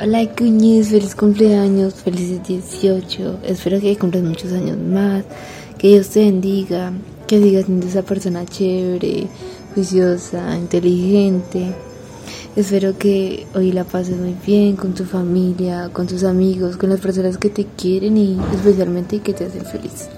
Hola Cuñiz, feliz cumpleaños, felices 18. Espero que cumplas muchos años más, que Dios te bendiga, que sigas siendo esa persona chévere, juiciosa, inteligente. Espero que hoy la pases muy bien con tu familia, con tus amigos, con las personas que te quieren y especialmente que te hacen feliz.